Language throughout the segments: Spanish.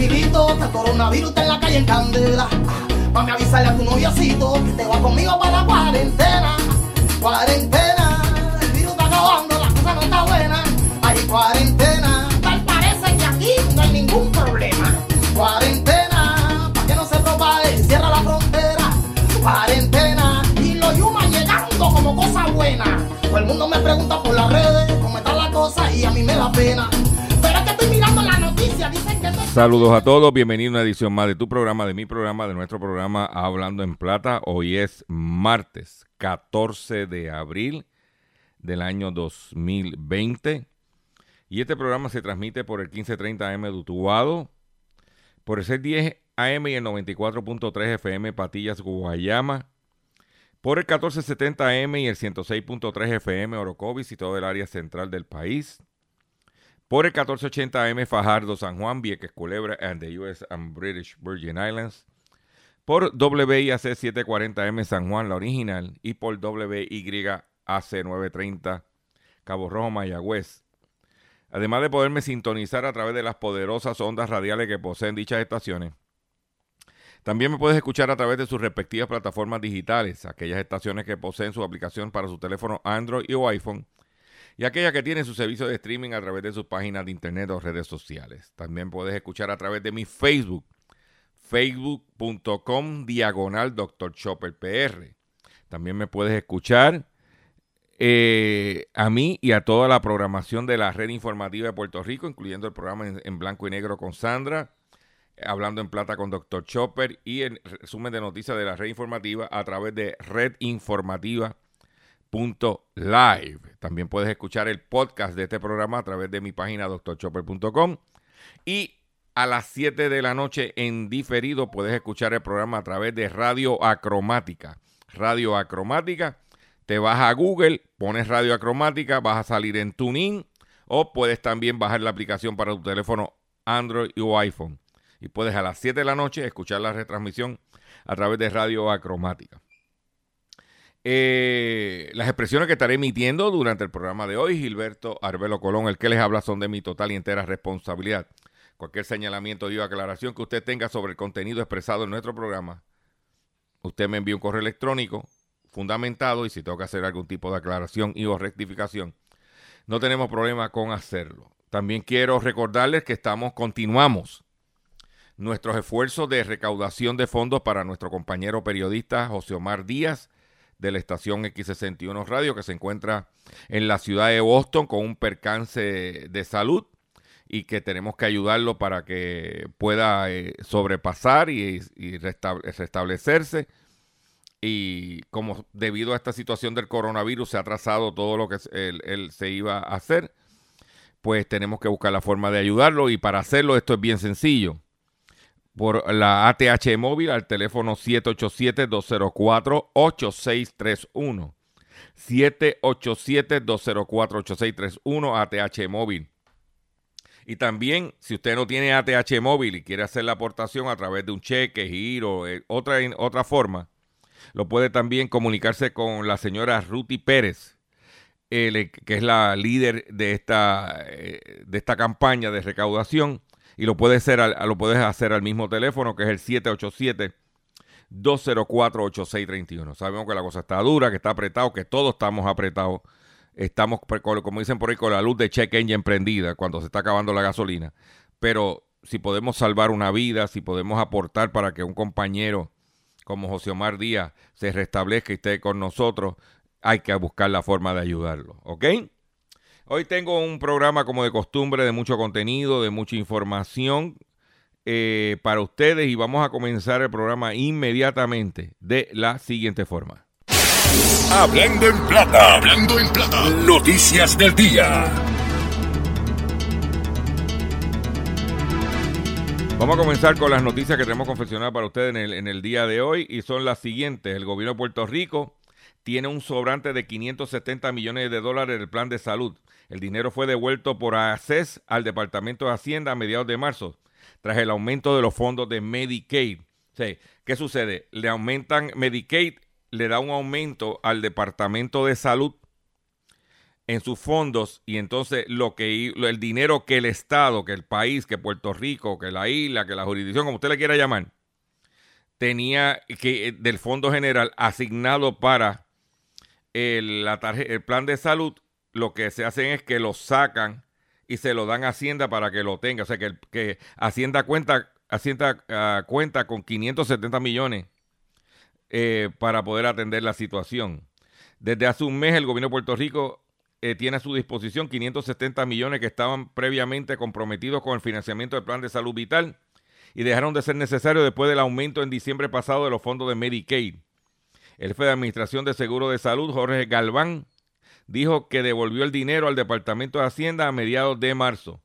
Tranquilito, el coronavirus está en la calle en candela. A avisarle a tu noviocito que te va conmigo para la cuarentena. Cuarentena, el virus está acabando, la cosa no está buena. Hay cuarentena, tal parece que aquí no hay ningún problema. Cuarentena, para que no se propague, cierra la frontera. Cuarentena, y los yumas llegando como cosa buena. Todo el mundo me pregunta por las redes cómo está la cosa y a mí me da pena. Saludos a todos, bienvenido a una edición más de tu programa, de mi programa, de nuestro programa Hablando en Plata. Hoy es martes 14 de abril del año 2020 y este programa se transmite por el 1530 AM de Utuado, por el 610 AM y el 94.3 FM Patillas, Guayama, por el 1470 AM y el 106.3 FM Orocovis y todo el área central del país, por el 1480 AM Fajardo, San Juan, Vieques, Culebra, and the US and British Virgin Islands. Por WIAC 740 M San Juan, la original. Y por WYAC 930 Cabo Rojo, Mayagüez. Además de poderme sintonizar a través de las poderosas ondas radiales que poseen dichas estaciones. También me puedes escuchar a través de sus respectivas plataformas digitales, aquellas estaciones que poseen su aplicación para su teléfono Android o iPhone y aquellas que tienen su servicio de streaming a través de sus páginas de internet o redes sociales. También puedes escuchar a través de mi Facebook, facebook.com diagonal Dr. Chopper PR. También me puedes escuchar eh, a mí y a toda la programación de la red informativa de Puerto Rico, incluyendo el programa en, blanco y negro con Sandra, hablando en plata con Dr. Chopper y el resumen de noticias de la red informativa a través de redinformativa.live. También puedes escuchar el podcast de este programa a través de mi página drchopper.com y a las 7 de la noche en diferido puedes escuchar el programa a través de Radio Acromática. Radio Acromática, te vas a Google, pones Radio Acromática, vas a salir en TuneIn o puedes también bajar la aplicación para tu teléfono Android o iPhone. Y puedes a las 7 de la noche escuchar la retransmisión a través de Radio Acromática. Eh, las expresiones que estaré emitiendo durante el programa de hoy, Gilberto Arbelo Colón, el que les habla, son de mi total y entera responsabilidad. Cualquier señalamiento o aclaración que usted tenga sobre el contenido expresado en nuestro programa, usted me envía un correo electrónico fundamentado y si tengo que hacer algún tipo de aclaración y o rectificación, no tenemos problema con hacerlo. También quiero recordarles que estamos, continuamos nuestros esfuerzos de recaudación de fondos para nuestro compañero periodista José Omar Díaz de la estación X61 Radio que se encuentra en la ciudad de Boston con un percance de salud y que tenemos que ayudarlo para que pueda eh, sobrepasar y, y restable, restablecerse. Y como debido a esta situación del coronavirus se ha atrasado todo lo que él se iba a hacer, pues tenemos que buscar la forma de ayudarlo y para hacerlo esto es bien sencillo por la ATH móvil al teléfono 787-204-8631. 787-204-8631 ATH móvil. Y también, si usted no tiene ATH móvil y quiere hacer la aportación a través de un cheque, giro, eh, otra, otra forma, lo puede también comunicarse con la señora Ruti Pérez, eh, que es la líder de esta, eh, de esta campaña de recaudación y lo puedes hacer al, lo puedes hacer al mismo teléfono que es el 787 204-8631. Sabemos que la cosa está dura, que está apretado, que todos estamos apretados. Estamos, como dicen por ahí, con la luz de check engine prendida cuando se está acabando la gasolina. Pero si podemos salvar una vida, si podemos aportar para que un compañero como José Omar Díaz se restablezca y esté con nosotros, hay que buscar la forma de ayudarlo. ¿Ok? Hoy tengo un programa como de costumbre de mucho contenido, de mucha información eh, para ustedes y vamos a comenzar el programa inmediatamente de la siguiente forma. Hablando en plata, hablando en plata, noticias del día. Vamos a comenzar con las noticias que tenemos confeccionadas para ustedes en el, en el día de hoy y son las siguientes. El gobierno de Puerto Rico tiene un sobrante de 570 millones de dólares del plan de salud. El dinero fue devuelto por ACES al Departamento de Hacienda a mediados de marzo, tras el aumento de los fondos de Medicaid. ¿Qué sucede? Le aumentan Medicaid, le da un aumento al Departamento de Salud en sus fondos y entonces lo que el dinero que el Estado, que el país, que Puerto Rico, que la isla, que la jurisdicción, como usted le quiera llamar, tenía que del Fondo General asignado para el, el plan de salud, lo que se hacen es que lo sacan y se lo dan a Hacienda para que lo tenga. O sea, que, que Hacienda cuenta, Hacienda, ah, cuenta con 570 millones eh, para poder atender la situación. Desde hace un mes el gobierno de Puerto Rico eh, tiene a su disposición 570 millones que estaban previamente comprometidos con el financiamiento del plan de salud vital y dejaron de ser necesarios después del aumento en diciembre pasado de los fondos de Medicaid. El jefe de Administración de Seguro de Salud, Jorge Galván, dijo que devolvió el dinero al Departamento de Hacienda a mediados de marzo.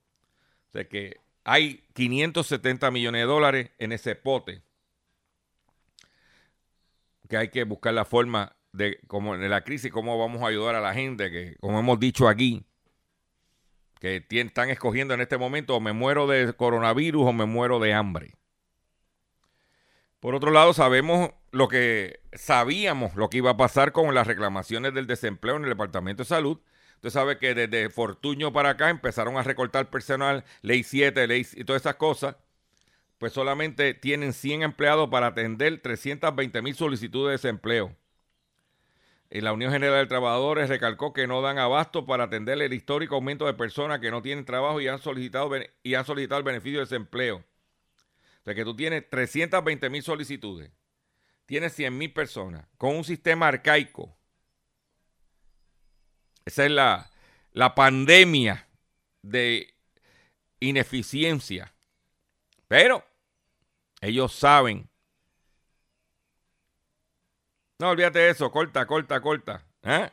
O sea que hay 570 millones de dólares en ese pote que hay que buscar la forma de, como en la crisis, cómo vamos a ayudar a la gente que, como hemos dicho aquí, que están escogiendo en este momento o me muero de coronavirus o me muero de hambre. Por otro lado, sabemos lo que sabíamos, lo que iba a pasar con las reclamaciones del desempleo en el Departamento de Salud. Usted sabe que desde Fortuño para acá empezaron a recortar personal, ley 7, ley y todas esas cosas. Pues solamente tienen 100 empleados para atender 320 mil solicitudes de desempleo. Y la Unión General de Trabajadores recalcó que no dan abasto para atender el histórico aumento de personas que no tienen trabajo y han solicitado, y han solicitado el beneficio de desempleo. O sea que tú tienes 320 mil solicitudes, tienes 100 mil personas con un sistema arcaico. Esa es la, la pandemia de ineficiencia. Pero ellos saben. No, olvídate de eso, corta, corta, corta. ¿eh?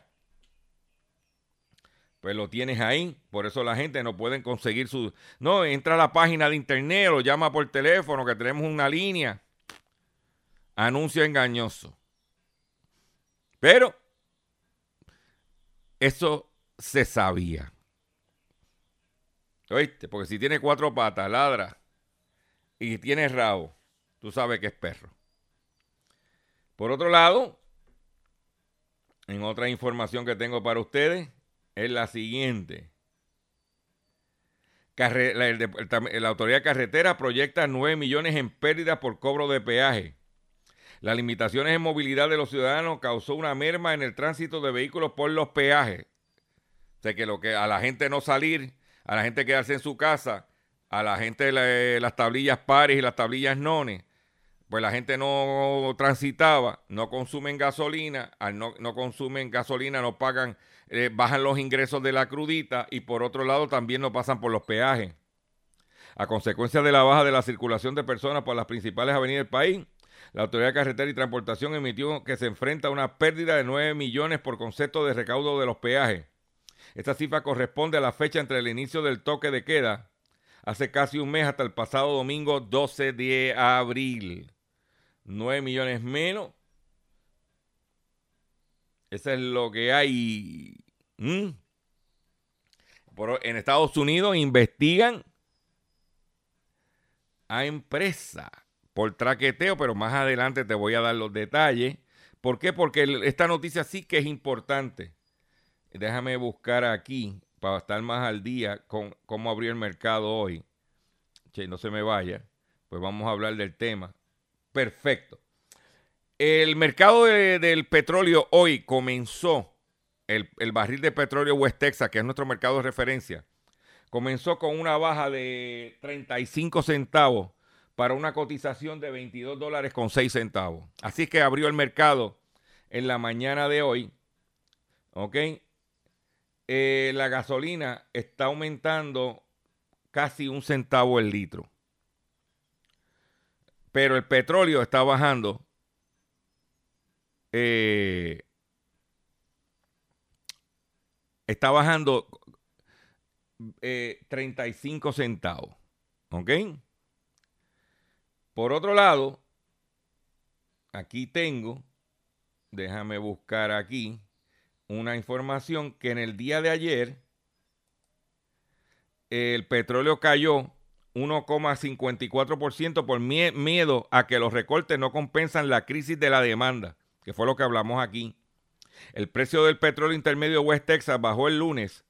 pues lo tienes ahí. Por eso la gente no puede conseguir su... No, entra a la página de internet o llama por teléfono que tenemos una línea. Anuncio engañoso. Pero eso se sabía. ¿Oíste? Porque si tiene cuatro patas, ladra y tiene rabo, tú sabes que es perro. Por otro lado, en otra información que tengo para ustedes, es la siguiente. la, Autoridad Carretera proyecta 9 millones en pérdidas por cobro de peaje. Las limitaciones en movilidad de los ciudadanos causó una merma en el tránsito de vehículos por los peajes. O sea que lo que a la gente no salir, a la gente quedarse en su casa, a la gente las tablillas pares y las tablillas nones, pues la gente no transitaba, no consumen gasolina, no, no consumen gasolina no pagan eh, bajan los ingresos de la crudita y por otro lado también no pasan por los peajes. A consecuencia de la baja de la circulación de personas por las principales avenidas del país, la Autoridad de Carretera y Transportación emitió que se enfrenta a una pérdida de 9 millones por concepto de recaudo de los peajes. Esta cifra corresponde a la fecha entre el inicio del toque de queda, hace casi un mes hasta el pasado domingo 12 de abril. 9 millones menos eso es lo que hay. ¿Mm? en Estados Unidos investigan a empresa por traqueteo, pero más adelante te voy a dar los detalles. ¿Por qué? Porque esta noticia sí que es importante. Déjame buscar aquí para estar más al día con cómo abrió el mercado hoy. Che, no se me vaya. Pues vamos a hablar del tema. Perfecto. El mercado del petróleo hoy comenzó, el, barril de petróleo West Texas, que es nuestro mercado de referencia, comenzó con una baja de 35 centavos para una cotización de 22 dólares con 6 centavos. Así que abrió el mercado en la mañana de hoy. ¿Ok? Eh, la gasolina está aumentando casi un centavo el litro. Pero el petróleo está bajando eh, está bajando 35 eh, centavos. ¿Ok? Por otro lado, aquí tengo, déjame buscar aquí una información que en el día de ayer el petróleo cayó 1,54% por miedo a que los recortes no compensan la crisis de la demanda, que fue lo que hablamos aquí. El precio del petróleo intermedio West Texas bajó el lunes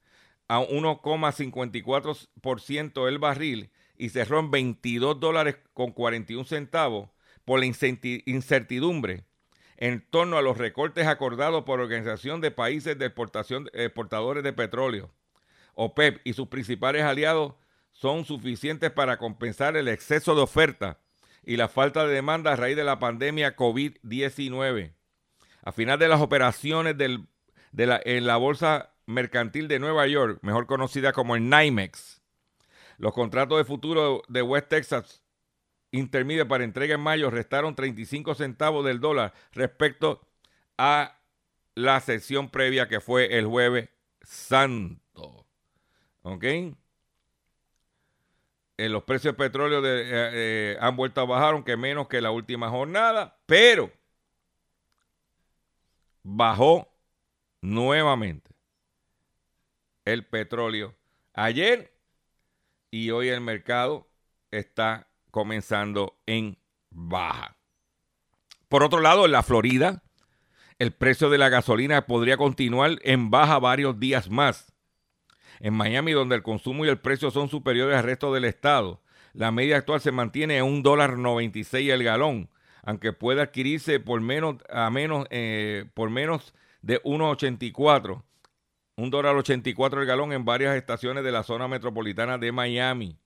a 1,54% el barril y cerró en 22 dólares con 41 centavos por la incertidumbre en torno a los recortes acordados por Organización de Países de Exportación, Exportadores de Petróleo, OPEP, y sus principales aliados son suficientes para compensar el exceso de oferta y la falta de demanda a raíz de la pandemia COVID-19. A final de las operaciones de la, en la Bolsa Mercantil de Nueva York, mejor conocida como el NYMEX, los contratos de futuro de West Texas intermedio para entrega en mayo restaron 35 centavos del dólar respecto a la sesión previa que fue el jueves santo. ¿Ok? Eh, los precios de petróleo eh, eh, han vuelto a bajar, aunque menos que la última jornada, pero bajó nuevamente el petróleo ayer y hoy el mercado está comenzando en baja. Por otro lado, en la Florida, el precio de la gasolina podría continuar en baja varios días más. En Miami, donde el consumo y el precio son superiores al resto del estado, la media actual se mantiene en un dólar 96 el galón, aunque puede adquirirse por menos, a menos, eh, por menos de 1,84 un dólar 84 el galón en varias estaciones de la zona metropolitana de Miami.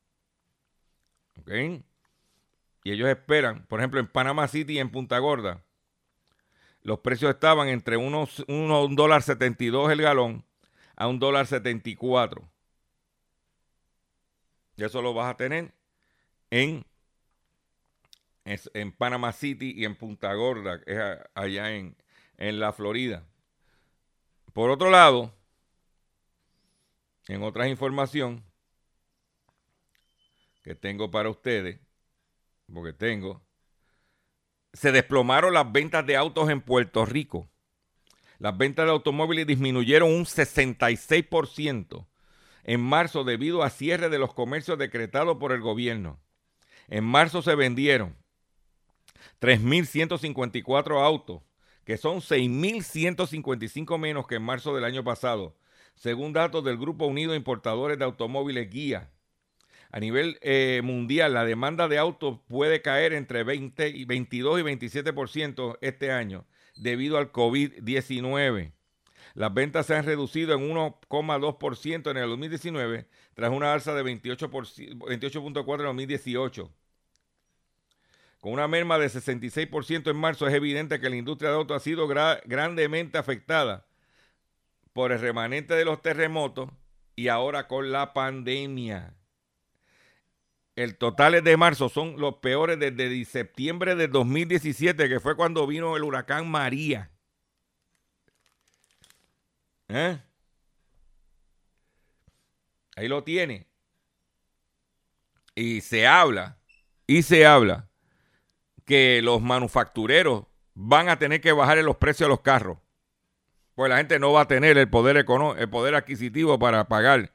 ¿Ok? Y ellos esperan, por ejemplo, en Panama City y en Punta Gorda, los precios estaban entre unos, un dólar 72 el galón a un dólar 74. Y eso lo vas a tener en, en Panama City y en Punta Gorda, que es allá en, en la Florida. Por otro lado, en otra información que tengo para ustedes, porque tengo, se desplomaron las ventas de autos en Puerto Rico. Las ventas de automóviles disminuyeron un 66% en marzo debido a cierre de los comercios decretados por el gobierno. En marzo se vendieron 3.154 autos, que son 6.155 menos que en marzo del año pasado, según datos del Grupo Unido de Importadores de Automóviles Guía. A nivel eh, mundial, la demanda de autos puede caer entre 20 y 22 y 27% este año debido al COVID-19. Las ventas se han reducido en 1,2% en el 2019 tras una alza de 28.4 en el 2018. Con una merma de 66% en marzo es evidente que la industria de autos ha sido grandemente afectada por el remanente de los terremotos y ahora con la pandemia. El total de marzo son los peores desde septiembre de 2017, que fue cuando vino el huracán María. ¿Eh? Ahí lo tiene. Y se habla, y se habla que los manufactureros van a tener que bajar los precios de los carros pues la gente no va a tener el poder, el poder adquisitivo para pagar.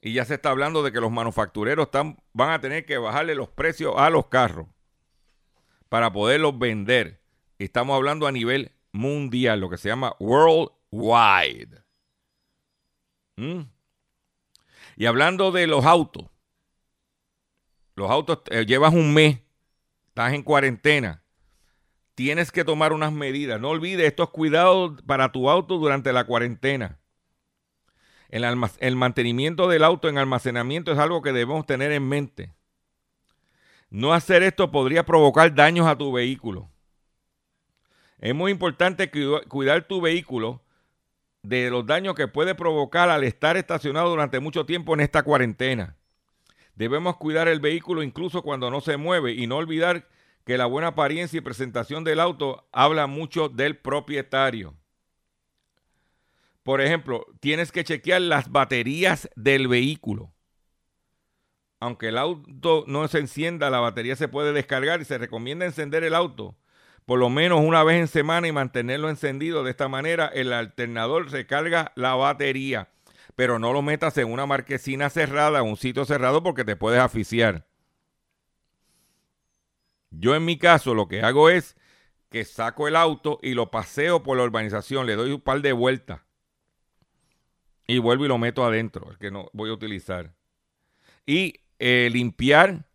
Y ya se está hablando de que los manufactureros están, van a tener que bajarle los precios a los carros para poderlos vender. Estamos hablando a nivel mundial, lo que se llama worldwide. ¿Mm? Y hablando de los autos, los autos, eh, llevas un mes, estás en cuarentena, tienes que tomar unas medidas. No olvides estos cuidados para tu auto durante la cuarentena. El, mantenimiento del auto en almacenamiento es algo que debemos tener en mente. No hacer esto podría provocar daños a tu vehículo. Es muy importante cuidar tu vehículo de los daños que puede provocar al estar estacionado durante mucho tiempo en esta cuarentena. Debemos cuidar el vehículo incluso cuando no se mueve y no olvidar que la buena apariencia y presentación del auto habla mucho del propietario. Por ejemplo, tienes que chequear las baterías del vehículo. aunque el auto no se encienda, la batería se puede descargar y se recomienda encender el auto por lo menos una vez en semana y mantenerlo encendido. De esta manera, el alternador recarga la batería, pero no lo metas en una marquesina cerrada, un sitio cerrado, porque te puedes asfixiar. Yo en mi caso lo que hago es que saco el auto y lo paseo por la urbanización, le doy un par de vueltas y vuelvo y lo meto adentro, el que no voy a utilizar. Y eh, limpiar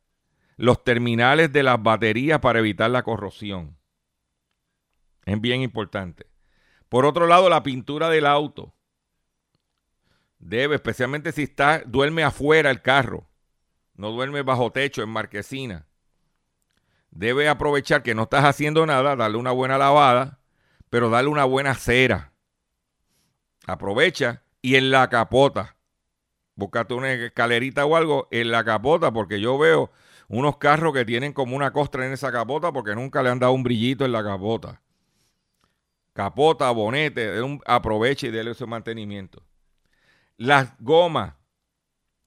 los terminales de las baterías para evitar la corrosión. Es bien importante. Por otro lado, la pintura del auto. Debe, especialmente si está, duerme afuera el carro. No duerme bajo techo, en marquesina. Debe aprovechar que no estás haciendo nada, darle una buena lavada, pero darle una buena cera. Aprovecha y en la capota. Búscate una escalerita o algo en la capota, porque yo veo unos carros que tienen como una costra en esa capota porque nunca le han dado un brillito en la capota capota, bonete, aproveche y déle ese mantenimiento. Las gomas,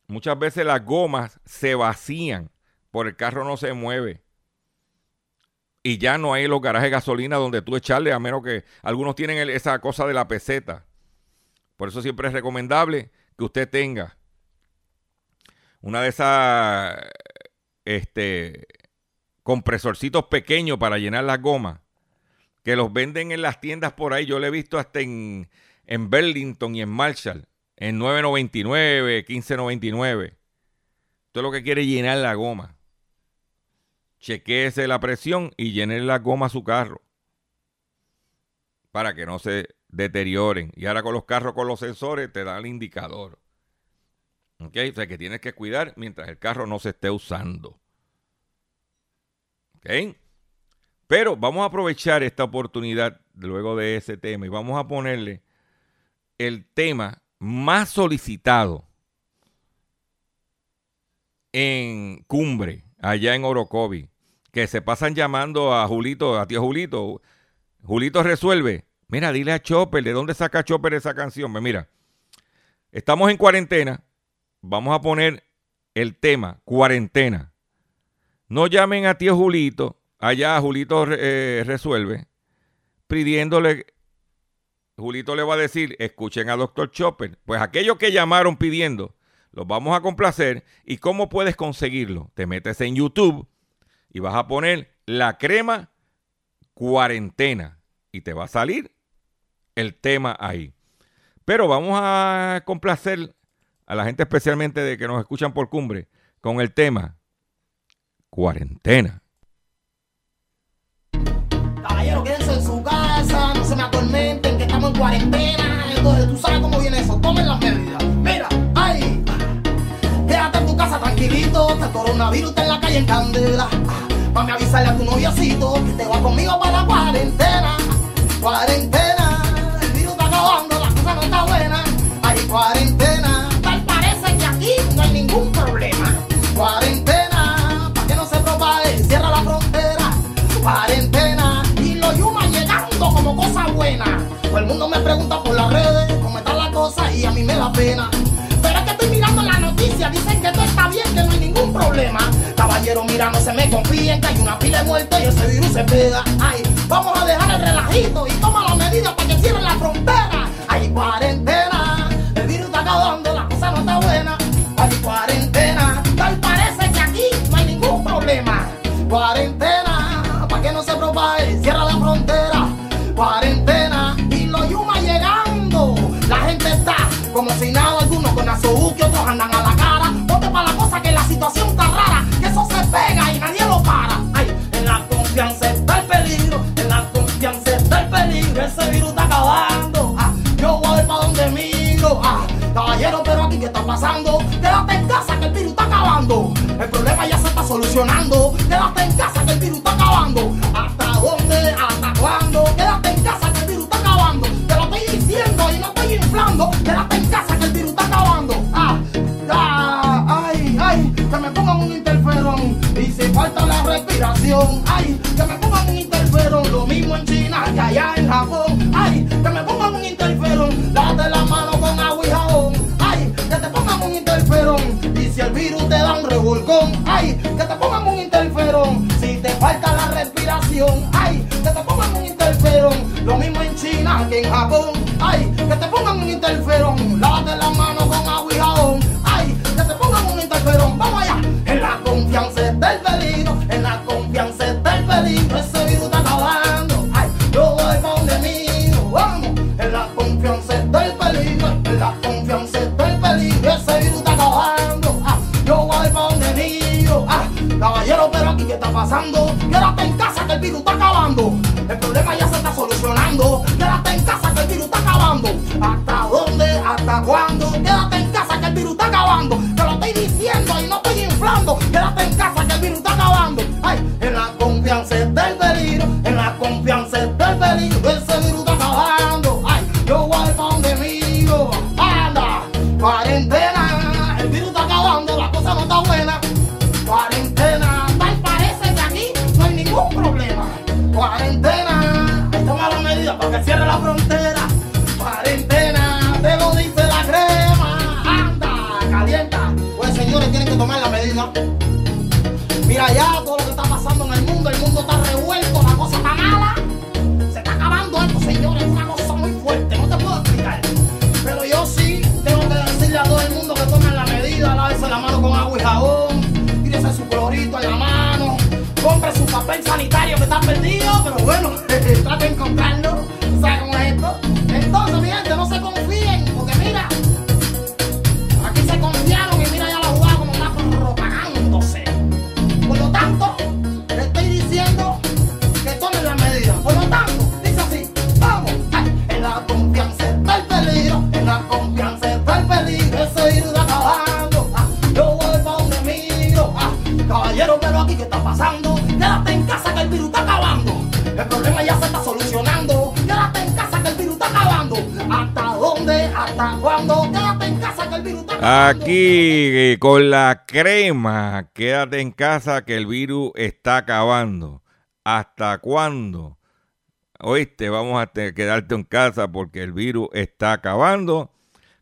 muchas veces las gomas se vacían, por el carro no se mueve. Y ya no hay los garajes de gasolina donde tú echarle, a menos que algunos tienen esa cosa de la peseta. Por eso siempre es recomendable que usted tenga una de esas este, compresorcitos pequeños para llenar las gomas que los venden en las tiendas por ahí. Yo lo he visto hasta en, en Burlington y en Marshall, en 9.99, 15.99. Usted lo que quiere llenar la goma. Chequeese la presión y llene la goma a su carro. Para que no se deterioren. Y ahora con los carros con los sensores te da el indicador. ¿Ok? O sea que tienes que cuidar mientras el carro no se esté usando. ¿Ok? Pero vamos a aprovechar esta oportunidad luego de ese tema y vamos a ponerle el tema más solicitado en Cumbre, allá en Orocovi, que se pasan llamando a Julito, a tío Julito. Julito resuelve. Mira, dile a Chopper, ¿de dónde saca Chopper esa canción? Pues mira, estamos en cuarentena, vamos a poner el tema, cuarentena. No llamen a tío Julito, allá Julito eh, resuelve pidiéndole, Julito le va a decir, escuchen a Dr. Chopper. Pues aquellos que llamaron pidiendo, los vamos a complacer. ¿Y cómo puedes conseguirlo? Te metes en YouTube y vas a poner la crema cuarentena y te va a salir el tema ahí. Pero vamos a complacer a la gente especialmente de que nos escuchan por cumbre con el tema cuarentena. Caballero, quédense en su casa, no se me atormenten, que estamos en cuarentena. Entonces, tú sabes cómo viene eso, este coronavirus está en la calle en candela. Mami, avisarle a tu noviocito que te va conmigo para la cuarentena. Cuarentena, el virus está acabando, la cosa no está buena. Hay cuarentena, tal parece que aquí no hay ningún problema. Cuarentena, para que no se propague, cierra la frontera. Cuarentena, y los yumas llegando como cosa buena. Todo el mundo me pregunta por las redes cómo está la cosa y a mí me da pena. Dicen que todo está bien, que no hay ningún problema. Caballero, mira, no se me confíen que hay una pila de muertos y ese virus se pega. Ay, vamos a dejar el relajito y toma las medidas para que cierren la frontera. Hay cuarentena, el virus está acabando, la cosa no está buena. Hay cuarentena, tal parece que aquí no hay ningún problema. Cuarentena, Quédate en casa que el virus está acabando. El problema ya se está solucionando. Quédate en casa que el virus está acabando. ¿Hasta dónde? ¿Hasta cuándo? Quédate en Ay, que te pongan un interferón. Lo mismo en China que en Japón. Ay, que te pongan un interferón. Papel sanitario que está perdido. Pero bueno, trate de encontrarlo. Aquí eh, con la crema, quédate en casa que el virus está acabando. ¿Hasta cuándo? Oíste, vamos a te- quedarte en casa porque el virus está acabando.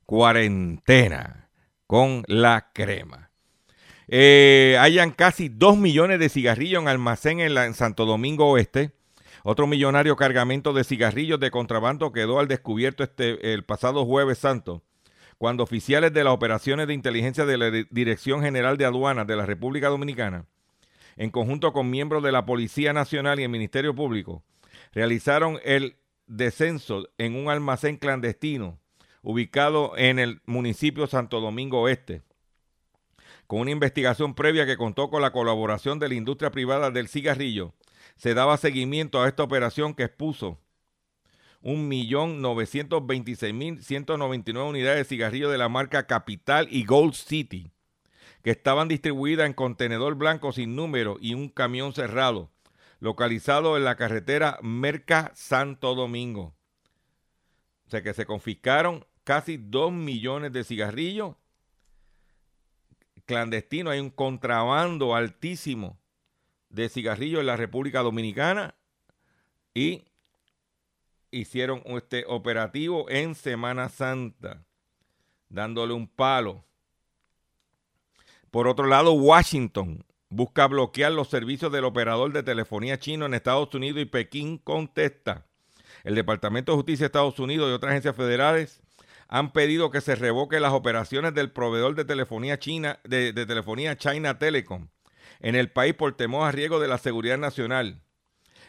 Cuarentena con la crema. Eh, hayan casi 2 millones de cigarrillos en almacén en, la- en Santo Domingo Oeste. Otro millonario cargamento de cigarrillos de contrabando quedó al descubierto este, el pasado jueves santo, cuando oficiales de las operaciones de inteligencia de la Di- Dirección General de Aduanas de la República Dominicana, en conjunto con miembros de la Policía Nacional y el Ministerio Público, realizaron el descenso en un almacén clandestino ubicado en el municipio Santo Domingo Oeste con una investigación previa que contó con la colaboración de la industria privada del cigarrillo, se daba seguimiento a esta operación que expuso 1.926.199 unidades de cigarrillos de la marca Capital y Gold City, que estaban distribuidas en contenedor blanco sin número y un camión cerrado, localizado en la carretera Merca Santo Domingo. O sea que se confiscaron casi 2 millones de cigarrillos clandestino, hay un contrabando altísimo de cigarrillos en la República Dominicana y hicieron este operativo en Semana Santa, dándole un palo. Por otro lado, Washington busca bloquear los servicios del operador de telefonía chino en Estados Unidos y Pekín contesta. El Departamento de Justicia de Estados Unidos y otras agencias federales han pedido que se revoque las operaciones del proveedor de telefonía china de, telefonía China Telecom en el país por temor a riesgo de la seguridad nacional.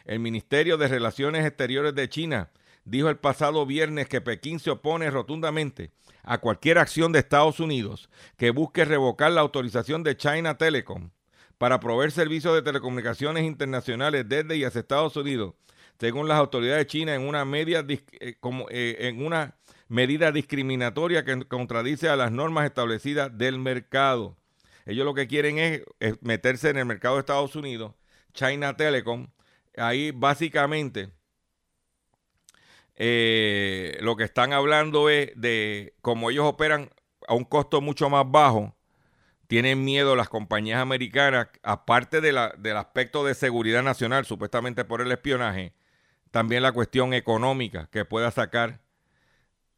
El Ministerio de Relaciones Exteriores de China dijo el pasado viernes que Pekín se opone rotundamente a cualquier acción de Estados Unidos que busque revocar la autorización de China Telecom para proveer servicios de telecomunicaciones internacionales desde y hacia Estados Unidos, según las autoridades chinas en una eh, eh, en una medida discriminatoria que contradice a las normas establecidas del mercado. Ellos lo que quieren es, es meterse en el mercado de Estados Unidos, China Telecom, ahí básicamente eh, lo que están hablando es de cómo ellos operan a un costo mucho más bajo, tienen miedo las compañías americanas, aparte del aspecto de seguridad nacional, supuestamente por el espionaje, también la cuestión económica que pueda sacar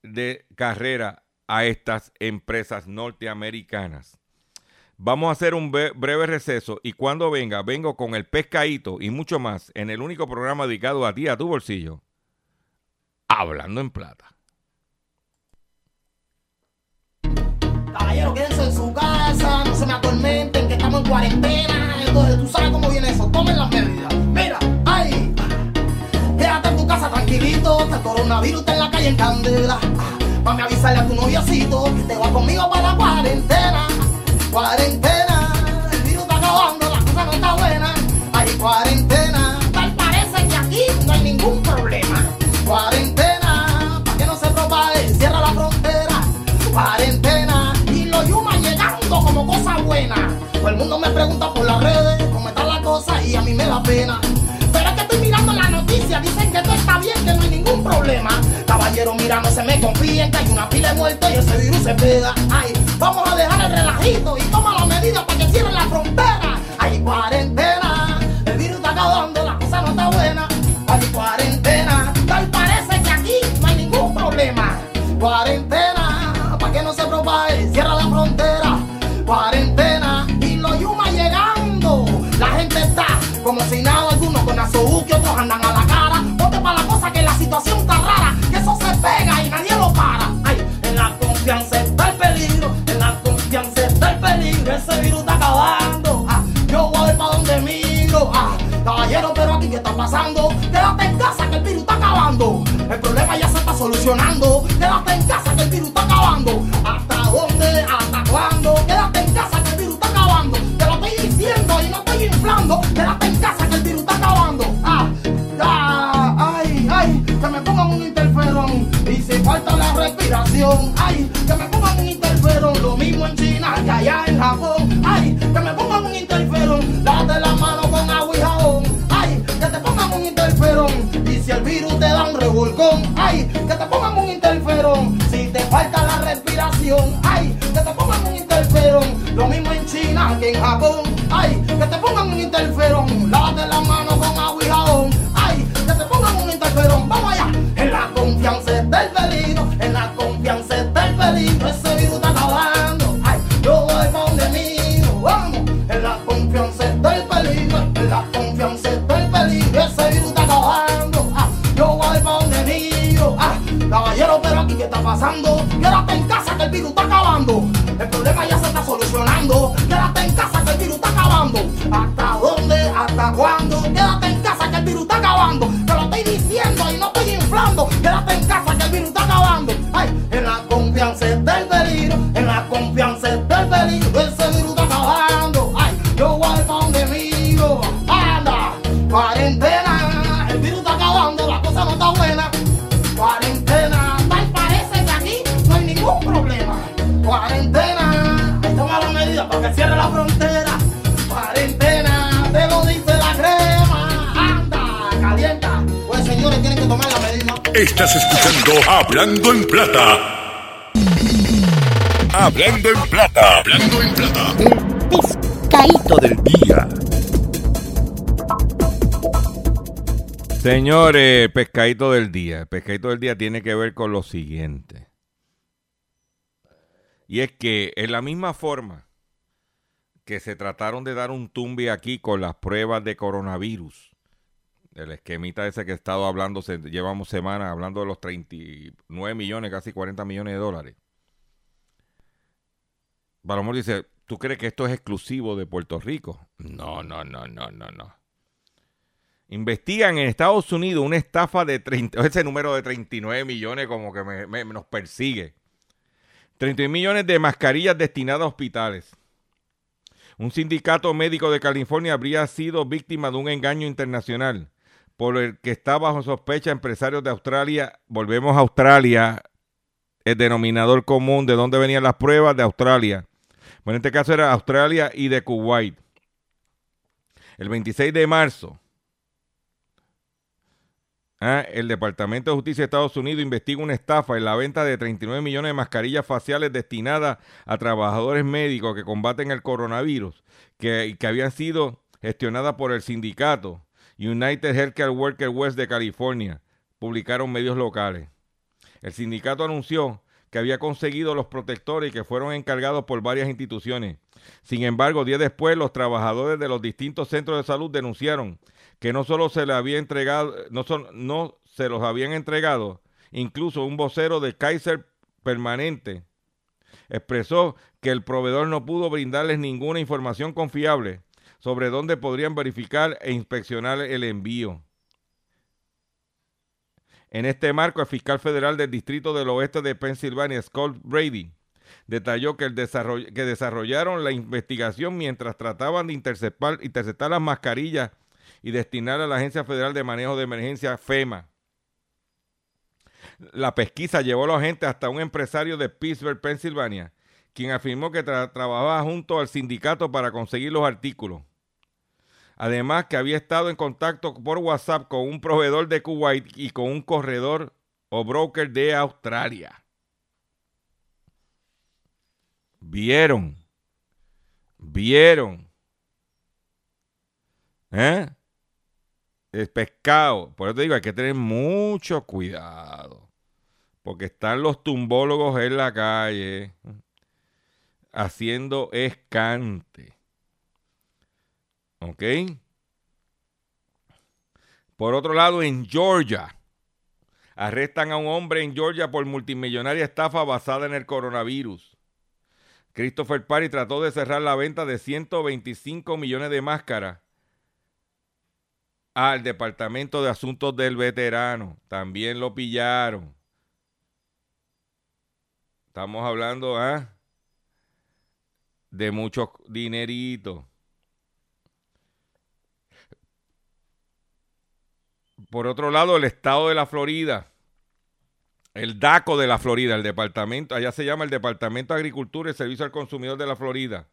de carrera a estas empresas norteamericanas. Vamos a hacer un breve receso y cuando venga, vengo con el pescadito y mucho más en el único programa dedicado a ti, a tu bolsillo. Hablando en plata. Caballero, quédense en su casa, no se me atormenten, que estamos en cuarentena. Entonces, tú sabes cómo viene eso, tomen las medidas. Mira, ay, quédate en tu casa tranquilito, que el coronavirus está en la calle en candela. A avisarle a tu noviocito que te va conmigo para la cuarentena. Cuarentena, el virus está acabando, la cosa no está buena. Hay cuarentena, Cuarentena, para que no se propague, cierra la frontera. Cuarentena, y los yumas llegando como cosa buena. Todo el mundo me pregunta por las redes cómo está la cosa y a mí me da pena. Pero es que estoy mirando la noticia, dicen que todo está bien, que no hay ningún problema. Caballero, mira, no se me confíen que hay una pila de muertos y ese virus se pega. Ay, Vamos a dejar el relajito y toma las medidas para que cierren la frontera. Hay cuarentena, problema. Cuarentena, para que no se propague, cierra la frontera. Cuarentena y los yumas llegando. La gente está como si nada, algunos con azúcar, otros andan a la cara. Ponte para la cosa que la situación está rara, que eso se pega y nadie lo para. Ay, en la confianza está el peligro ese virus está acabando. Ah, yo voy para donde miro. Ah, caballero, pero aquí qué está pasando. El problema ya se está solucionando. Quédate en casa que el virus está acabando. ¿Hasta dónde? ¿Hasta cuándo? Quédate en casa respiración. Estás escuchando Hablando en Plata. Hablando en Plata. Hablando en Plata. Pescadito del día. Señores, pescadito del día. El pescadito del día tiene que ver con lo siguiente. Y es que en la misma forma que se trataron de dar un tumbe aquí con las pruebas de coronavirus, el esquemita ese que he estado hablando, llevamos semanas hablando de los 39 millones, casi 40 millones de dólares. Palomor dice, ¿tú crees que esto es exclusivo de Puerto Rico? No, no, no, no, no, no. Investigan en Estados Unidos una estafa de 30, ese número de 39 millones como que me- me- nos persigue. 31 millones de mascarillas destinadas a hospitales. Un sindicato médico de California habría sido víctima de un engaño internacional por el que está bajo sospecha empresarios de Australia. Volvemos a Australia, el denominador común de dónde venían las pruebas de Australia. Bueno, en este caso era Australia y de Kuwait. El 26 de marzo, Ah, el Departamento de Justicia de Estados Unidos investiga una estafa en la venta de 39 millones de mascarillas faciales destinadas a trabajadores médicos que combaten el coronavirus, que, que habían sido gestionadas por el sindicato United Healthcare Workers West de California, publicaron medios locales. El sindicato anunció que había conseguido los protectores y que fueron encargados por varias instituciones. Sin embargo, días después, los trabajadores de los distintos centros de salud denunciaron que no solo se le había entregado, no, son, no se los habían entregado, incluso un vocero de Kaiser permanente expresó que el proveedor no pudo brindarles ninguna información confiable sobre dónde podrían verificar e inspeccionar el envío. En este marco, el fiscal federal del Distrito del Oeste de Pensilvania, Scott Brady, detalló que, desarrollaron la investigación mientras trataban de interceptar, interceptar las mascarillas y destinar a la Agencia Federal de Manejo de Emergencia FEMA. La pesquisa llevó a la gente hasta un empresario de Pittsburgh, Pensilvania, quien afirmó que trabajaba junto al sindicato para conseguir los artículos. Además que había estado en contacto por WhatsApp con un proveedor de Kuwait y con un corredor o broker de Australia. Vieron. Vieron. ¿Eh? El pescado. Por eso te digo, hay que tener mucho cuidado. Porque están los tumbólogos en la calle haciendo escante. ¿Ok? Por otro lado, en Georgia, arrestan a un hombre en Georgia por multimillonaria estafa basada en el coronavirus. Christopher Parry trató de cerrar la venta de 125 millones de máscaras al Departamento de Asuntos del Veterano. También lo pillaron. Estamos hablando ¿ah? de mucho dinerito. Por otro lado, el estado de la Florida, el DACO de la Florida, el departamento, allá se llama el Departamento de Agricultura y Servicio al Consumidor de la Florida,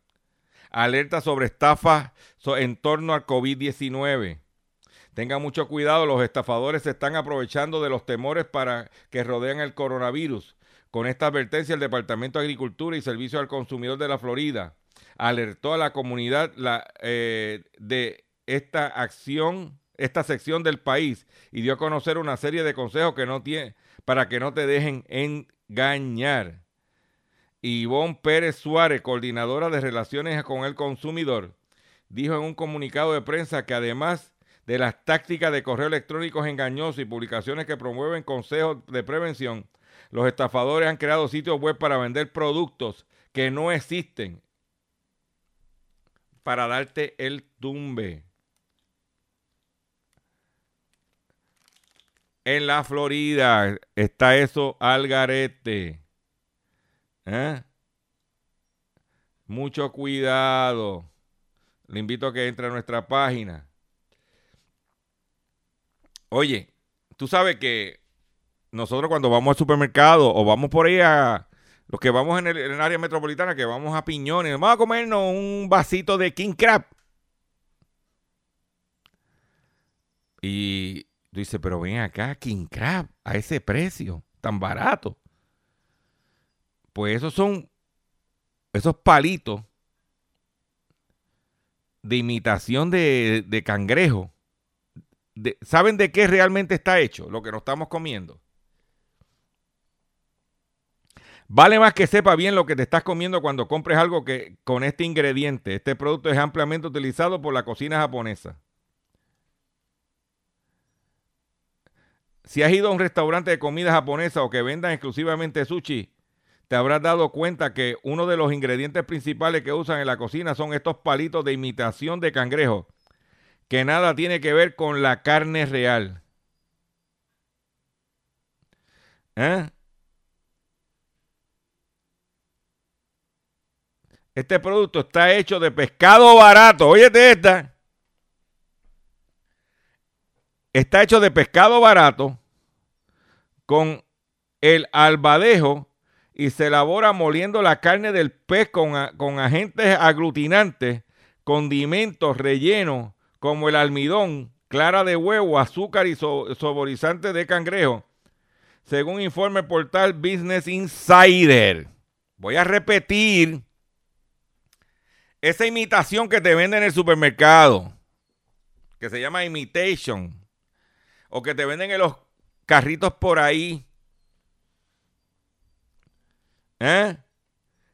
alerta sobre estafas en torno al COVID-19. Tengan mucho cuidado, los estafadores se están aprovechando de los temores para que rodean el coronavirus. Con esta advertencia, el Departamento de Agricultura y Servicio al Consumidor de la Florida alertó a la comunidad eh, de esta acción esta sección del país y dio a conocer una serie de consejos que no tiene, para que no te dejen engañar. Ivonne Pérez Suárez, coordinadora de relaciones con el consumidor, dijo en un comunicado de prensa que además de las tácticas de correo electrónicos engañosos y publicaciones que promueven consejos de prevención, los estafadores han creado sitios web para vender productos que no existen para darte el tumbe. En la Florida está eso al garete. ¿Eh? Mucho cuidado. Le invito a que entre a nuestra página. Oye, tú sabes que nosotros cuando vamos al supermercado o vamos por ahí a los que vamos en el, área metropolitana, que vamos a Piñones, vamos a comernos un vasito de King Crab. Y dice, pero ven acá, King Crab, a ese precio, tan barato. Pues esos son, esos palitos de imitación de, de cangrejo. ¿Saben de qué realmente está hecho lo que nos estamos comiendo? Vale más que sepa bien lo que te estás comiendo cuando compres algo que con este ingrediente. Este producto es ampliamente utilizado por la cocina japonesa. Si has ido a un restaurante de comida japonesa o que vendan exclusivamente sushi, te habrás dado cuenta que uno de los ingredientes principales que usan en la cocina son estos palitos de imitación de cangrejo, que nada tiene que ver con la carne real. ¿Eh? Este producto está hecho de pescado barato. Óyete esta. Está hecho de pescado barato con el albadejo y se elabora moliendo la carne del pez con, con agentes aglutinantes, condimentos rellenos como el almidón, clara de huevo, azúcar y saborizante de cangrejo, según informe portal Business Insider. Voy a repetir esa imitación que te venden en el supermercado, que se llama imitation o que te venden en los carritos por ahí. ¿eh?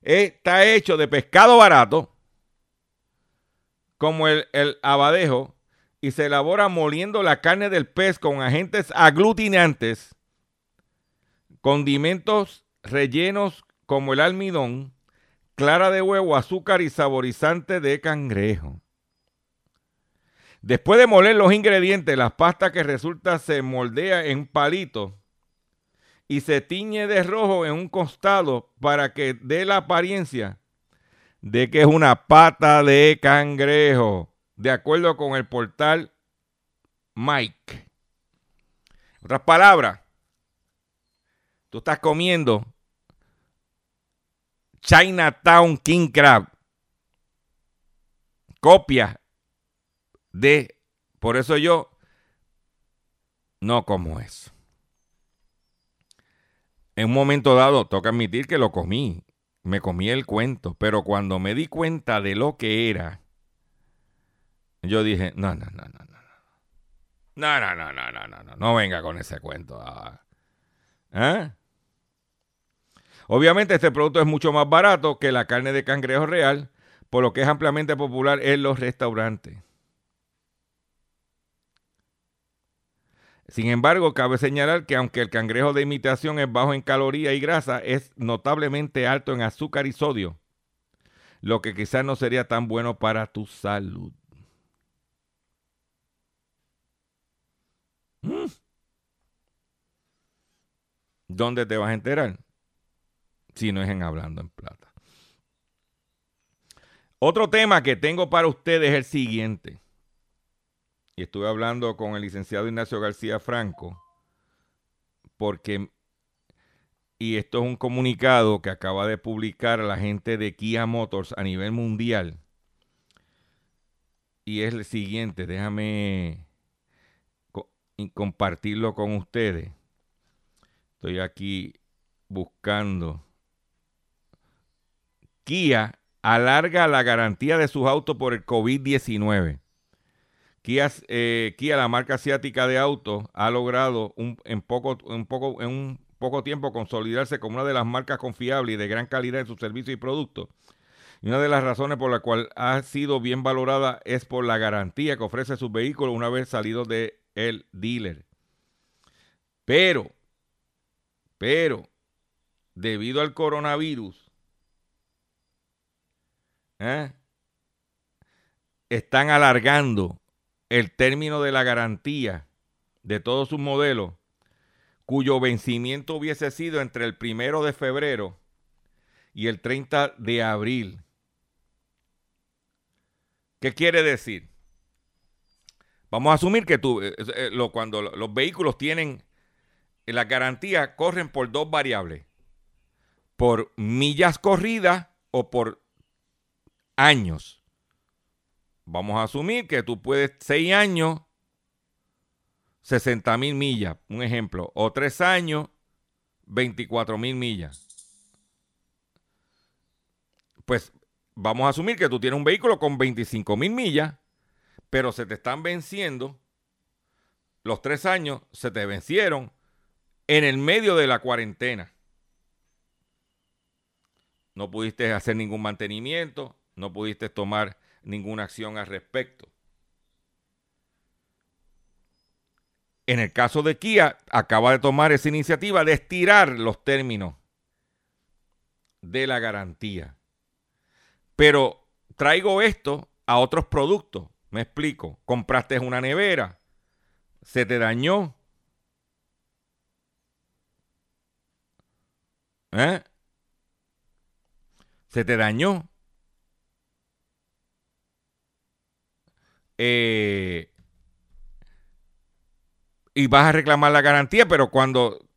está hecho de pescado barato, como el, el abadejo, y se elabora moliendo la carne del pez con agentes aglutinantes, condimentos rellenos como el almidón, clara de huevo, azúcar y saborizante de cangrejo. Después de moler los ingredientes, la pasta que resulta se moldea en palitos y se tiñe de rojo en un costado para que dé la apariencia de que es una pata de cangrejo, de acuerdo con el portal Mike. Otras palabras, tú estás comiendo Chinatown King Crab, copia de, por eso yo no como eso. En un momento dado, toca admitir que lo comí, me comí el cuento, pero cuando me di cuenta de lo que era, yo dije, no, no, no, no, no. No, no, no, no, no, no, no, no venga con ese cuento. ¿Eh? Obviamente este producto es mucho más barato que la carne de cangrejo real, por lo que es ampliamente popular en los restaurantes. Sin embargo, cabe señalar que aunque el cangrejo de imitación es bajo en caloría y grasa, es notablemente alto en azúcar y sodio, lo que quizás no sería tan bueno para tu salud. Mm. ¿Dónde te vas a enterar? Si no es en Hablando en Plata. Otro tema que tengo para ustedes es el siguiente y estuve hablando con el licenciado Ignacio García Franco, porque, y esto es un comunicado que acaba de publicar la gente de Kia Motors a nivel mundial, y es el siguiente, déjame compartirlo con ustedes. Estoy aquí buscando. Kia alarga la garantía de sus autos por el COVID-19. Eh, Kia, la marca asiática de autos, ha logrado en, poco, un poco tiempo consolidarse como una de las marcas confiables y de gran calidad en sus servicios y productos. Y una de las razones por la cual ha sido bien valorada es por la garantía que ofrece sus vehículos una vez salidos del el dealer. Pero, pero, debido al coronavirus, ¿eh? están alargando el término de la garantía de todos sus modelos, cuyo vencimiento hubiese sido entre el primero de febrero y el 30 de abril. ¿Qué quiere decir? Vamos a asumir que eh, eh, cuando los vehículos tienen la garantía, corren por dos variables, por millas corridas o por años. Vamos a asumir que tú puedes seis años, 60 mil millas, un ejemplo, o tres años, 24 mil millas. Pues vamos a asumir que tú tienes un vehículo con 25 mil millas, pero se te están venciendo, los tres años se te vencieron en el medio de la cuarentena. No pudiste hacer ningún mantenimiento, no pudiste tomar ninguna acción al respecto. En el caso de Kia, acaba de tomar esa iniciativa de estirar los términos de la garantía. Pero traigo esto a otros productos. Me explico. Compraste una nevera, se te dañó. ¿Eh? Se te dañó. Eh, y vas a reclamar la garantía, pero cuando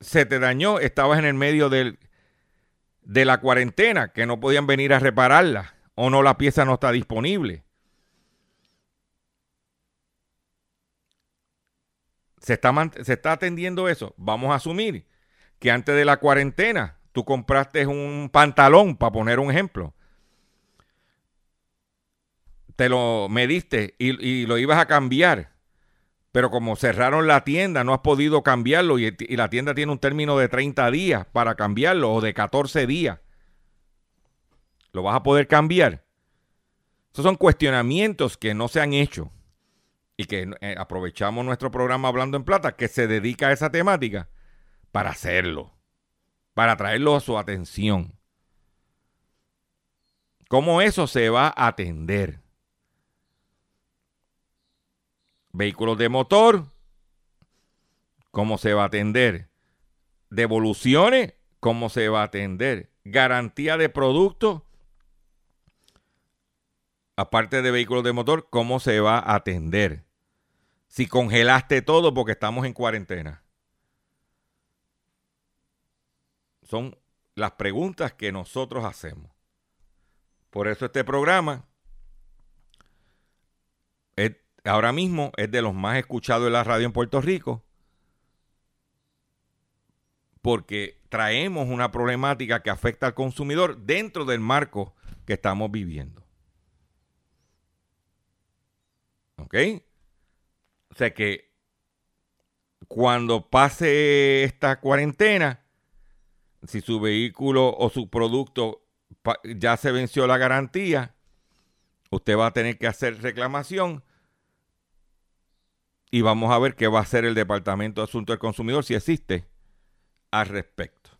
se te dañó, estabas en el medio del, de la cuarentena, que no podían venir a repararla, o no la pieza no está disponible. Se está, se está atendiendo eso. Vamos a asumir que antes de la cuarentena tú compraste un pantalón, para poner un ejemplo, te lo mediste y, y lo ibas a cambiar Pero como cerraron la tienda, no has podido cambiarlo y, y la tienda tiene un término de 30 días para cambiarlo o de 14 días. ¿Lo vas a poder cambiar? Esos son cuestionamientos que no se han hecho y que eh, aprovechamos nuestro programa Hablando en Plata, que se dedica a esa temática, para hacerlo, para traerlo a su atención. ¿Cómo eso se va a atender? Vehículos de motor, ¿cómo se va a atender? Devoluciones, ¿cómo se va a atender? Garantía de producto, aparte de vehículos de motor, ¿cómo se va a atender? Si congelaste todo porque estamos en cuarentena. Son las preguntas que nosotros hacemos. Por eso este programa ahora mismo es de los más escuchados de la radio en Puerto Rico. Porque traemos una problemática que afecta al consumidor dentro del marco que estamos viviendo. ¿Ok? O sea que cuando pase esta cuarentena, si su vehículo o su producto ya se venció la garantía, usted va a tener que hacer reclamación y vamos a ver qué va a hacer el Departamento de Asuntos del Consumidor si existe al respecto.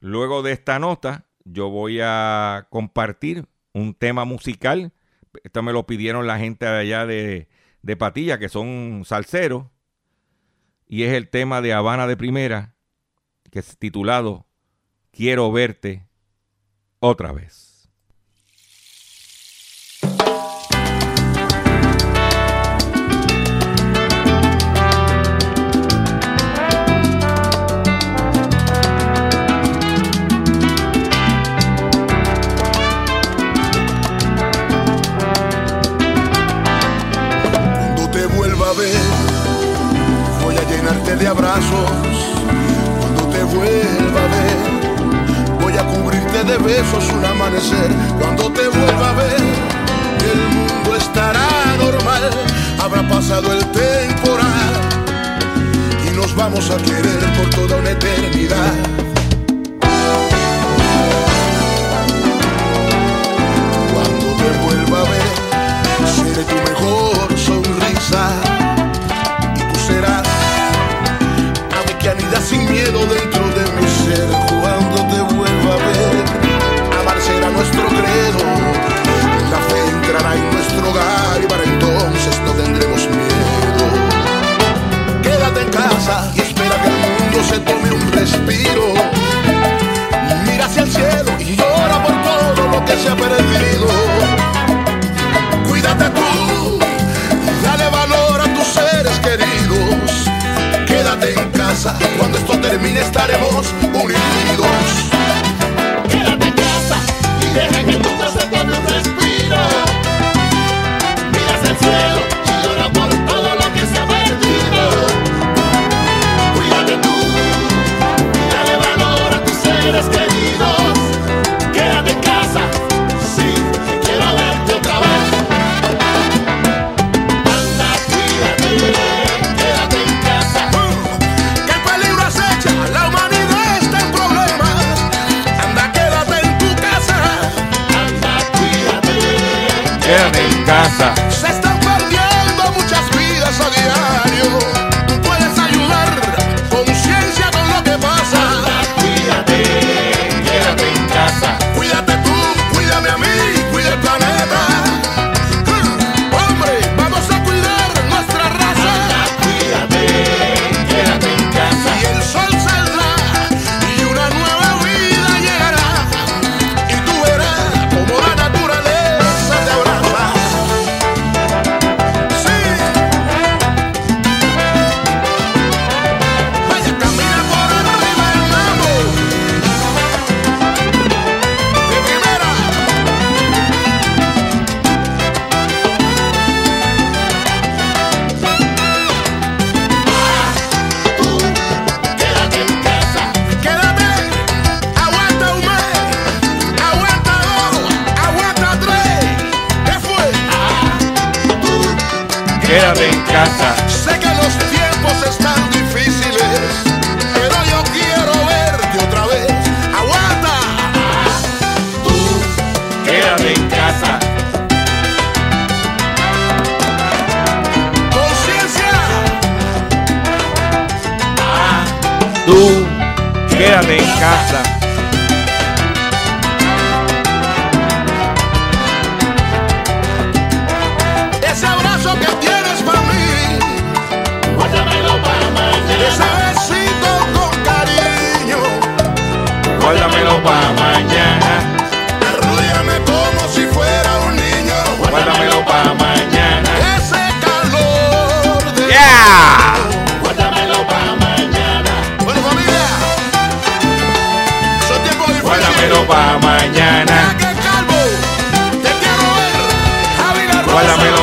Luego de esta nota, yo voy a compartir un tema musical esto me lo pidieron la gente de allá de, de Patilla, que son salseros. Y es el tema de Habana de Primera, que es titulado Quiero verte otra vez. Abrazos. Cuando te vuelva a ver, voy a cubrirte de besos un amanecer. Cuando te vuelva a ver, el mundo estará normal. Habrá pasado el temporal y nos vamos a querer por toda una eternidad. Cuando te vuelva a ver, seré tu mejor sonrisa sin miedo de Quédate casa. Sé que los tiempos están difíciles, pero yo quiero verte otra vez. Aguanta. Quédate en casa. Conciencia. Tú quédate en casa.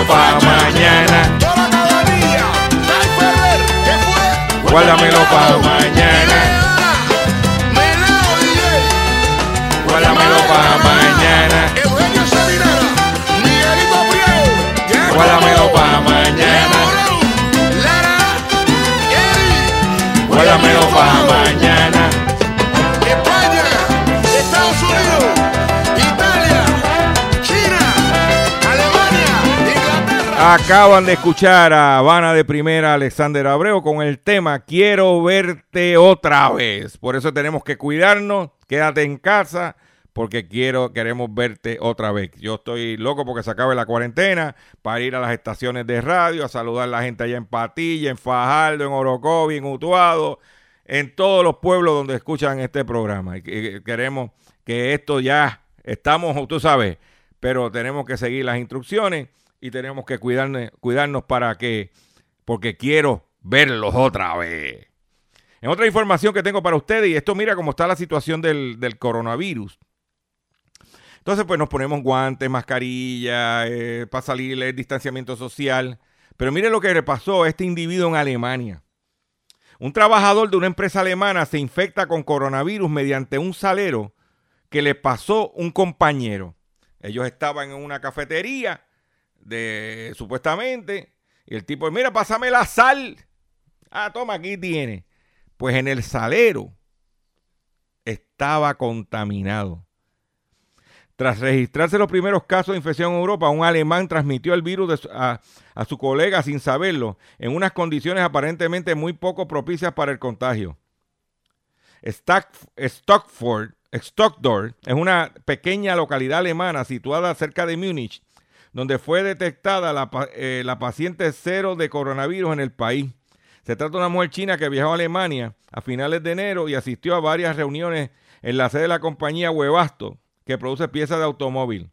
Facha, mañana. Guárdamelo para mañana. Guárdamelo para mañana. Guárdamelo para mañana. Guárdamelo para mañana. Acaban de escuchar a Habana de Primera Alexander Abreu con el tema Quiero verte otra vez. Por eso tenemos que cuidarnos, quédate en casa porque quiero queremos verte otra vez. Yo estoy loco porque se acabe la cuarentena para ir a las estaciones de radio a saludar a la gente allá en Patilla, en Fajardo, en Orocovi, en Utuado, en todos los pueblos donde escuchan este programa. Queremos que esto ya estamos, tú sabes, pero tenemos que seguir las instrucciones y tenemos que cuidarnos, cuidarnos para que, porque quiero verlos otra vez. En otra información que tengo para ustedes, y esto mira cómo está la situación del, coronavirus. Entonces, pues nos ponemos guantes, mascarilla, eh, para salir el distanciamiento social. Pero mire lo que le pasó a este individuo en Alemania. Un trabajador de una empresa alemana se infecta con coronavirus mediante un salero que le pasó un compañero. Ellos estaban en una cafetería de supuestamente y el tipo, mira, pásame la sal. Ah, toma, aquí tiene. Pues en el salero estaba contaminado. Tras registrarse los primeros casos de infección en Europa, un alemán transmitió el virus a, a su colega sin saberlo, en unas condiciones aparentemente muy poco propicias para el contagio. Stockford, Stockdorf es una pequeña localidad alemana situada cerca de Múnich, donde fue detectada la, eh, la paciente cero de coronavirus en el país. Se trata de una mujer china que viajó a Alemania a finales de enero y asistió a varias reuniones en la sede de la compañía Webasto, que produce piezas de automóvil.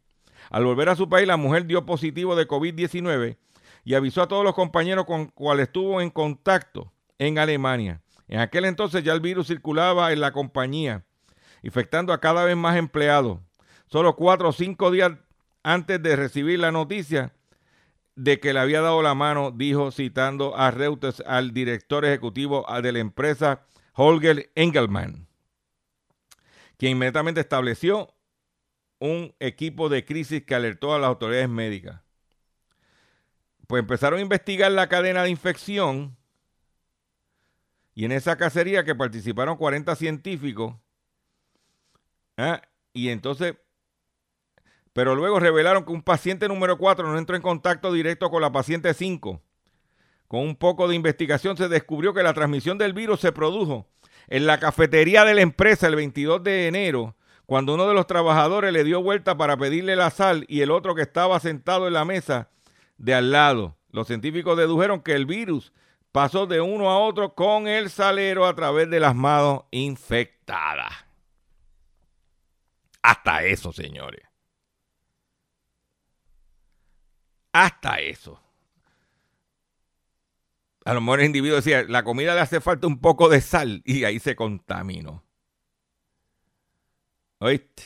Al volver a su país, la mujer dio positivo de COVID-19 y avisó a todos los compañeros con cuales estuvo en contacto en Alemania. En aquel entonces ya el virus circulaba en la compañía, infectando a cada vez más empleados. Solo cuatro o cinco días antes de recibir la noticia de que le había dado la mano, dijo citando a Reuters al director ejecutivo de la empresa Holger Engelmann, quien inmediatamente estableció un equipo de crisis que alertó a las autoridades médicas. Pues empezaron a investigar la cadena de infección y en esa cacería que participaron 40 científicos, ¿ah? y entonces, pero luego revelaron que un paciente número 4 no entró en contacto directo con la paciente 5. Con un poco de investigación se descubrió que la transmisión del virus se produjo en la cafetería de la empresa el 22 de enero, cuando uno de los trabajadores le dio vuelta para pedirle la sal y el otro que estaba sentado en la mesa de al lado. Los científicos dedujeron que el virus pasó de uno a otro con el salero a través de las manos infectadas. Hasta eso, señores. Hasta eso. A lo mejor el individuo decía, la comida le hace falta un poco de sal y ahí se contaminó. ¿Oíste?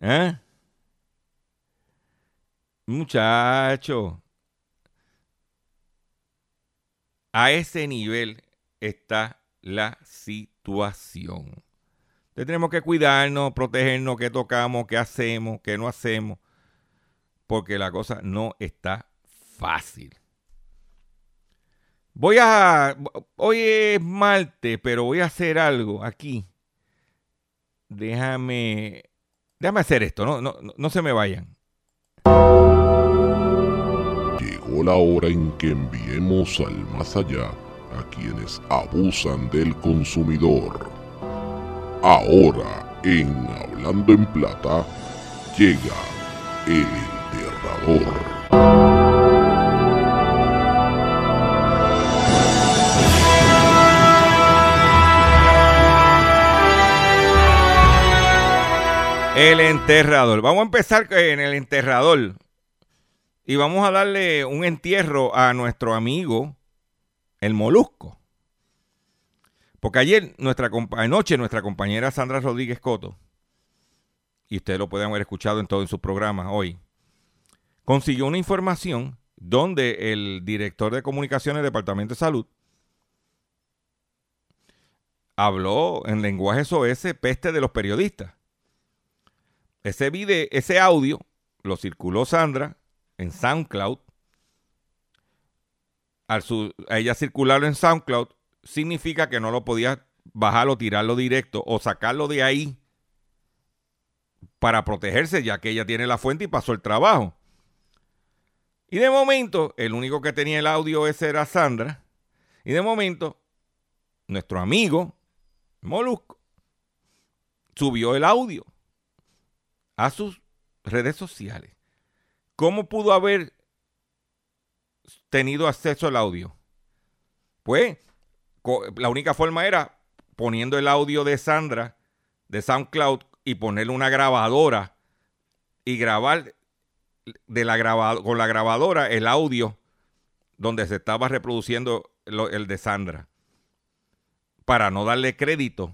¿Eh? Muchacho. A ese nivel está la situación. Entonces tenemos que cuidarnos, protegernos, qué tocamos, qué hacemos, qué no hacemos, porque la cosa no está fácil. Voy a. Hoy es martes, pero voy a hacer algo aquí. Déjame. Déjame hacer esto, no, no, no se me vayan. Llegó la hora en que enviemos al más allá a quienes abusan del consumidor. Ahora, en Hablando en Plata, llega el El enterrador. Vamos a empezar en el enterrador. Y vamos a darle un entierro a nuestro amigo, el Molusco. Porque ayer, nuestra, anoche, nuestra compañera Sandra Rodríguez Coto, y ustedes lo pueden haber escuchado en todos sus programas hoy, consiguió una información donde el director de comunicaciones del Departamento de Salud habló en lenguaje SOS peste de los periodistas. Ese video, ese audio lo circuló Sandra en SoundCloud. Al a ella circularlo en SoundCloud significa que no lo podía bajar o tirarlo directo o sacarlo de ahí para protegerse, ya que ella tiene la fuente y pasó el trabajo. Y de momento, el único que tenía el audio ese era Sandra. Y de momento, nuestro amigo Molusco subió el audio a sus redes sociales. ¿Cómo pudo haber tenido acceso al audio? Pues la única forma era poniendo el audio de Sandra de SoundCloud y ponerle una grabadora y grabar de la con la grabadora el audio donde se estaba reproduciendo el de Sandra para no darle crédito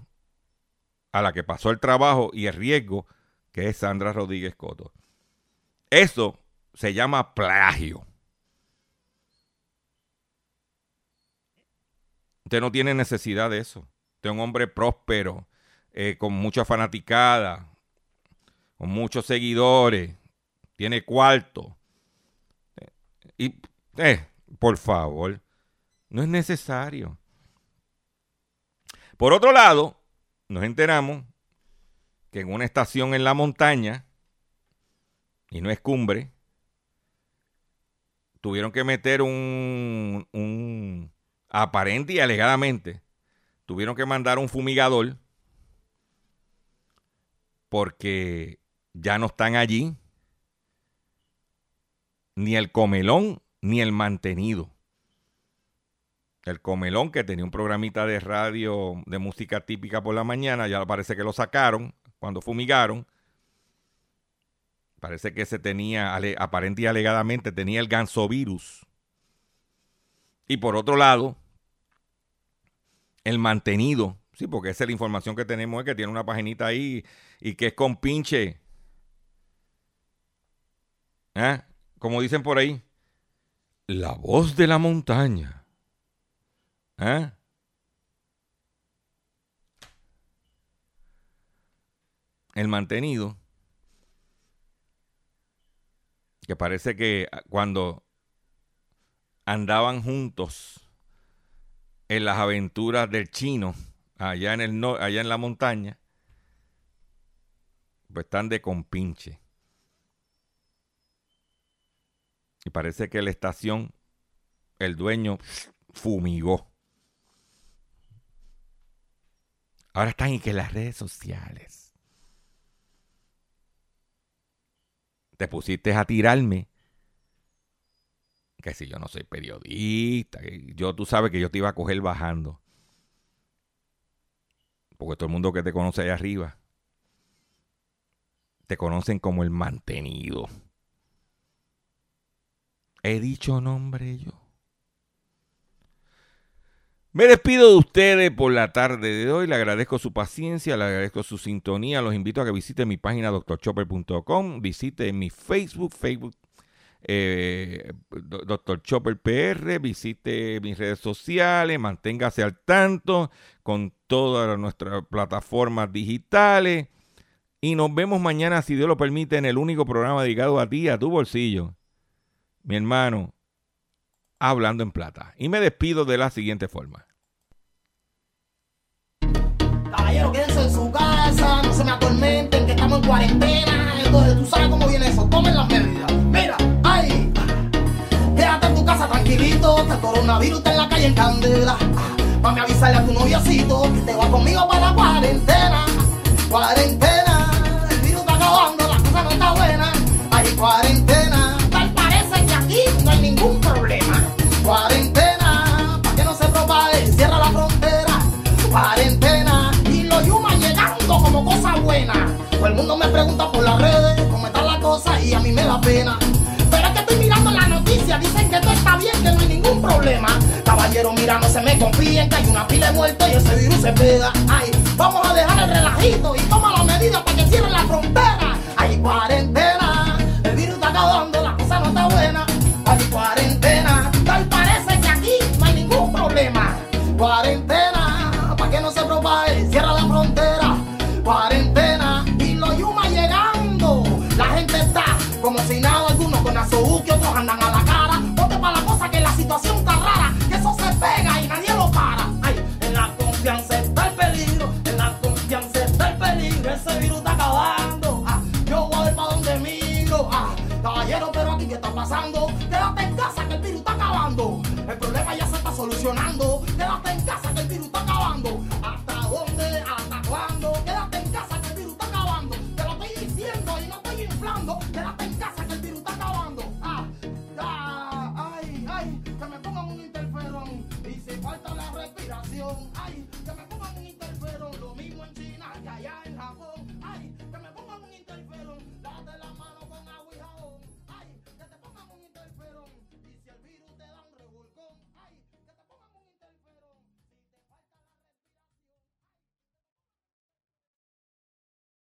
a la que pasó el trabajo y el riesgo que es Sandra Rodríguez Coto. Eso se llama plagio. Usted no tiene necesidad de eso. Usted es un hombre próspero, eh, con mucha fanaticada, con muchos seguidores, tiene cuarto. Y, eh, por favor, no es necesario. Por otro lado, nos enteramos que en una estación en la montaña, y no es cumbre, tuvieron que meter un, un aparente y alegadamente, tuvieron que mandar un fumigador porque ya no están allí ni el comelón ni el mantenido. El comelón que tenía un programita de radio de música típica por la mañana, ya parece que lo sacaron cuando fumigaron, parece que se tenía, aparente y alegadamente, tenía el gansovirus. Y por otro lado, el mantenido, sí, porque esa es la información que tenemos, es que tiene una paginita ahí y que es con pinche. ¿Eh? Como dicen por ahí, la voz de la montaña. ¿Eh? el mantenido, que parece que cuando andaban juntos en las aventuras del chino, allá en, el allá en la montaña, pues están de compinche. Y parece que la estación, el dueño fumigó. Ahora están en que las redes sociales. te pusiste a tirarme. Que si yo no soy periodista, yo tú sabes que yo te iba a coger bajando. Porque todo el mundo que te conoce allá arriba te conocen como el mantenido. He dicho nombre yo. Me despido de ustedes por la tarde de hoy. Le agradezco su paciencia, le agradezco su sintonía. Los invito a que visiten mi página doctorchopper.com, visite mi Facebook, Facebook eh, Dr. Chopper PR, visite mis redes sociales, manténgase al tanto con todas nuestras plataformas digitales. Y nos vemos mañana, si Dios lo permite, en el único programa dedicado a ti, a tu bolsillo. Mi hermano, Hablando en Plata. Y me despido de la siguiente forma. Caballero, quédense en su casa, no se me atormenten, que estamos en cuarentena. Entonces, tú sabes cómo viene eso, tomen las medidas. Mira, ay, quédate en tu casa tranquilito, que el coronavirus está en la calle en candela. Mami, avisarle a tu noviocito que te va conmigo para la cuarentena. Cuarentena, mundo me pregunta por las redes cómo está la cosa y a mí me da pena. Pero es que estoy mirando la noticia, dicen que todo está bien, que no hay ningún problema. Caballero, mira, no se me confíen, que hay una pila de muertos y ese virus se pega. Ay, vamos a dejar el relajito y toma las medidas para que cierren la frontera. Hay cuarentena, el virus está acabando, la cosa no está buena. Hay cuarentena, tal parece que aquí no hay ningún problema. Cuarentena, está acabando. El